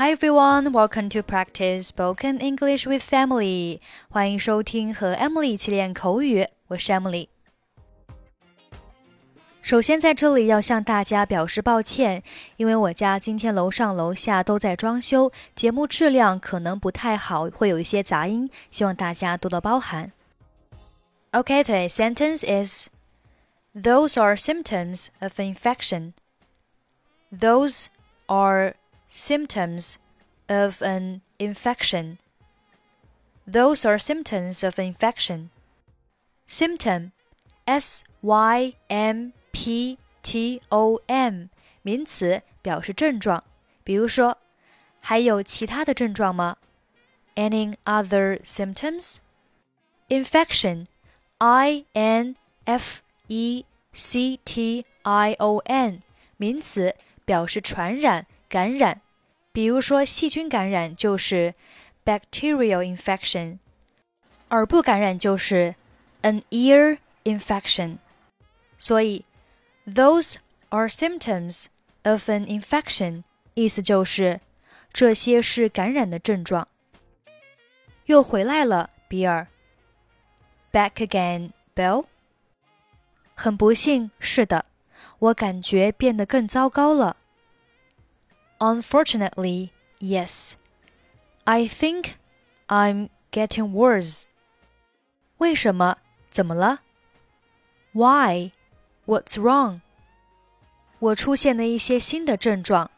Hi everyone, welcome to practice spoken English with Emily. 欢迎收听和 Emily 一起练口语，我是 Emily。首先在这里要向大家表示抱歉，因为我家今天楼上楼下都在装修，节目质量可能不太好，会有一些杂音，希望大家多多包涵。Okay, today's sentence is Those are symptoms of infection. Those are symptoms of an infection. Those are symptoms of infection. Symptom, S Y M P T O M，名词，表示症状。比如说，还有其他的症状吗？Any other symptoms? Infection, I N F E C T I O N，名词，表示传染。 感染，比如说细菌感染就是 bacterial infection，耳部感染就是 an ear infection。所以，those are symptoms of an infection，意思就是这些是感染的症状。又回来了，比尔。Back again, Bill。很不幸，是的，我感觉变得更糟糕了。Unfortunately, yes. I think I'm getting worse. 为什么？怎么了？Why? What's wrong? 我出现了一些新的症状，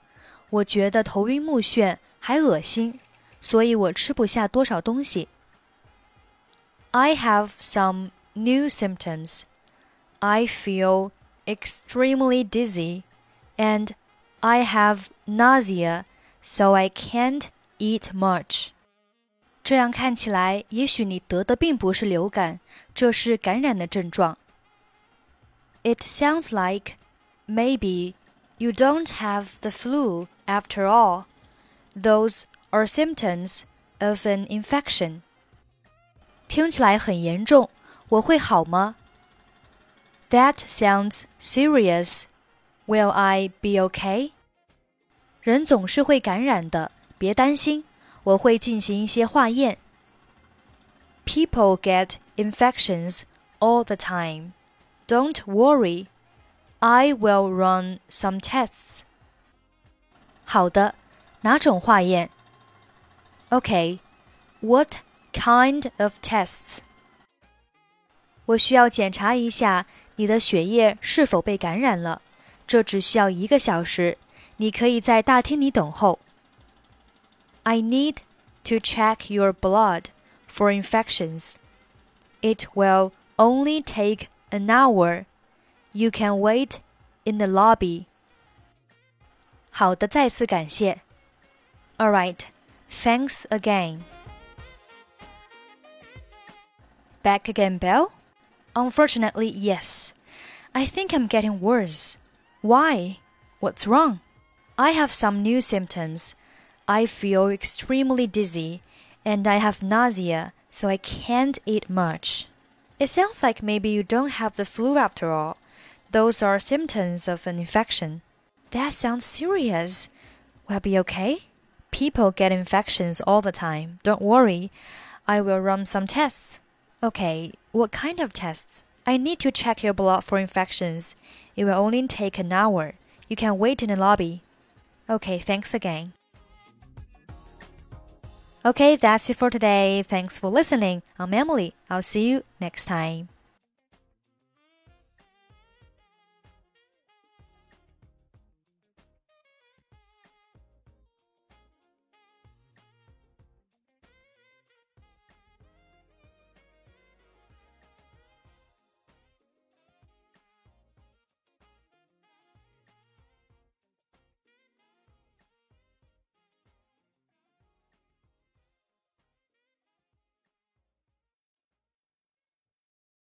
我觉得头晕目眩，还恶心，所以我吃不下多少东西。I have some new symptoms. I feel extremely dizzy and I have nausea, so I can't eat much. 这样看起来，也许你得的并不是流感，这是感染的症状。It sounds like maybe you don't have the flu after all. Those are symptoms of an infection. 听起来很严重，我会好吗？That sounds serious. Will I be okay? 人总是会感染的，别担心，我会进行一些化验。People get infections all the time. Don't worry. I will run some tests. 好的，哪种化验？Okay. What kind of tests? 我需要检查一下你的血液是否被感染了。 这只需要一个小时，你可以在大厅里等候。I need to check your blood for infections. It will only take an hour. You can wait in the lobby. 好的，再次感谢。All right, thanks again. Back again, Bill? Unfortunately, yes. I think I'm getting worse. Why? What's wrong? I have some new symptoms. I feel extremely dizzy and I have nausea, so I can't eat much. It sounds like maybe you don't have the flu after all. Those are symptoms of an infection. That sounds serious. Will I be okay? People get infections all the time. Don't worry. I will run some tests. Okay, what kind of tests? I need to check your blood for infections. It will only take an hour. You can wait in the lobby. Okay, thanks again. Okay, that's it for today. Thanks for listening. I'm Emily. I'll see you next time.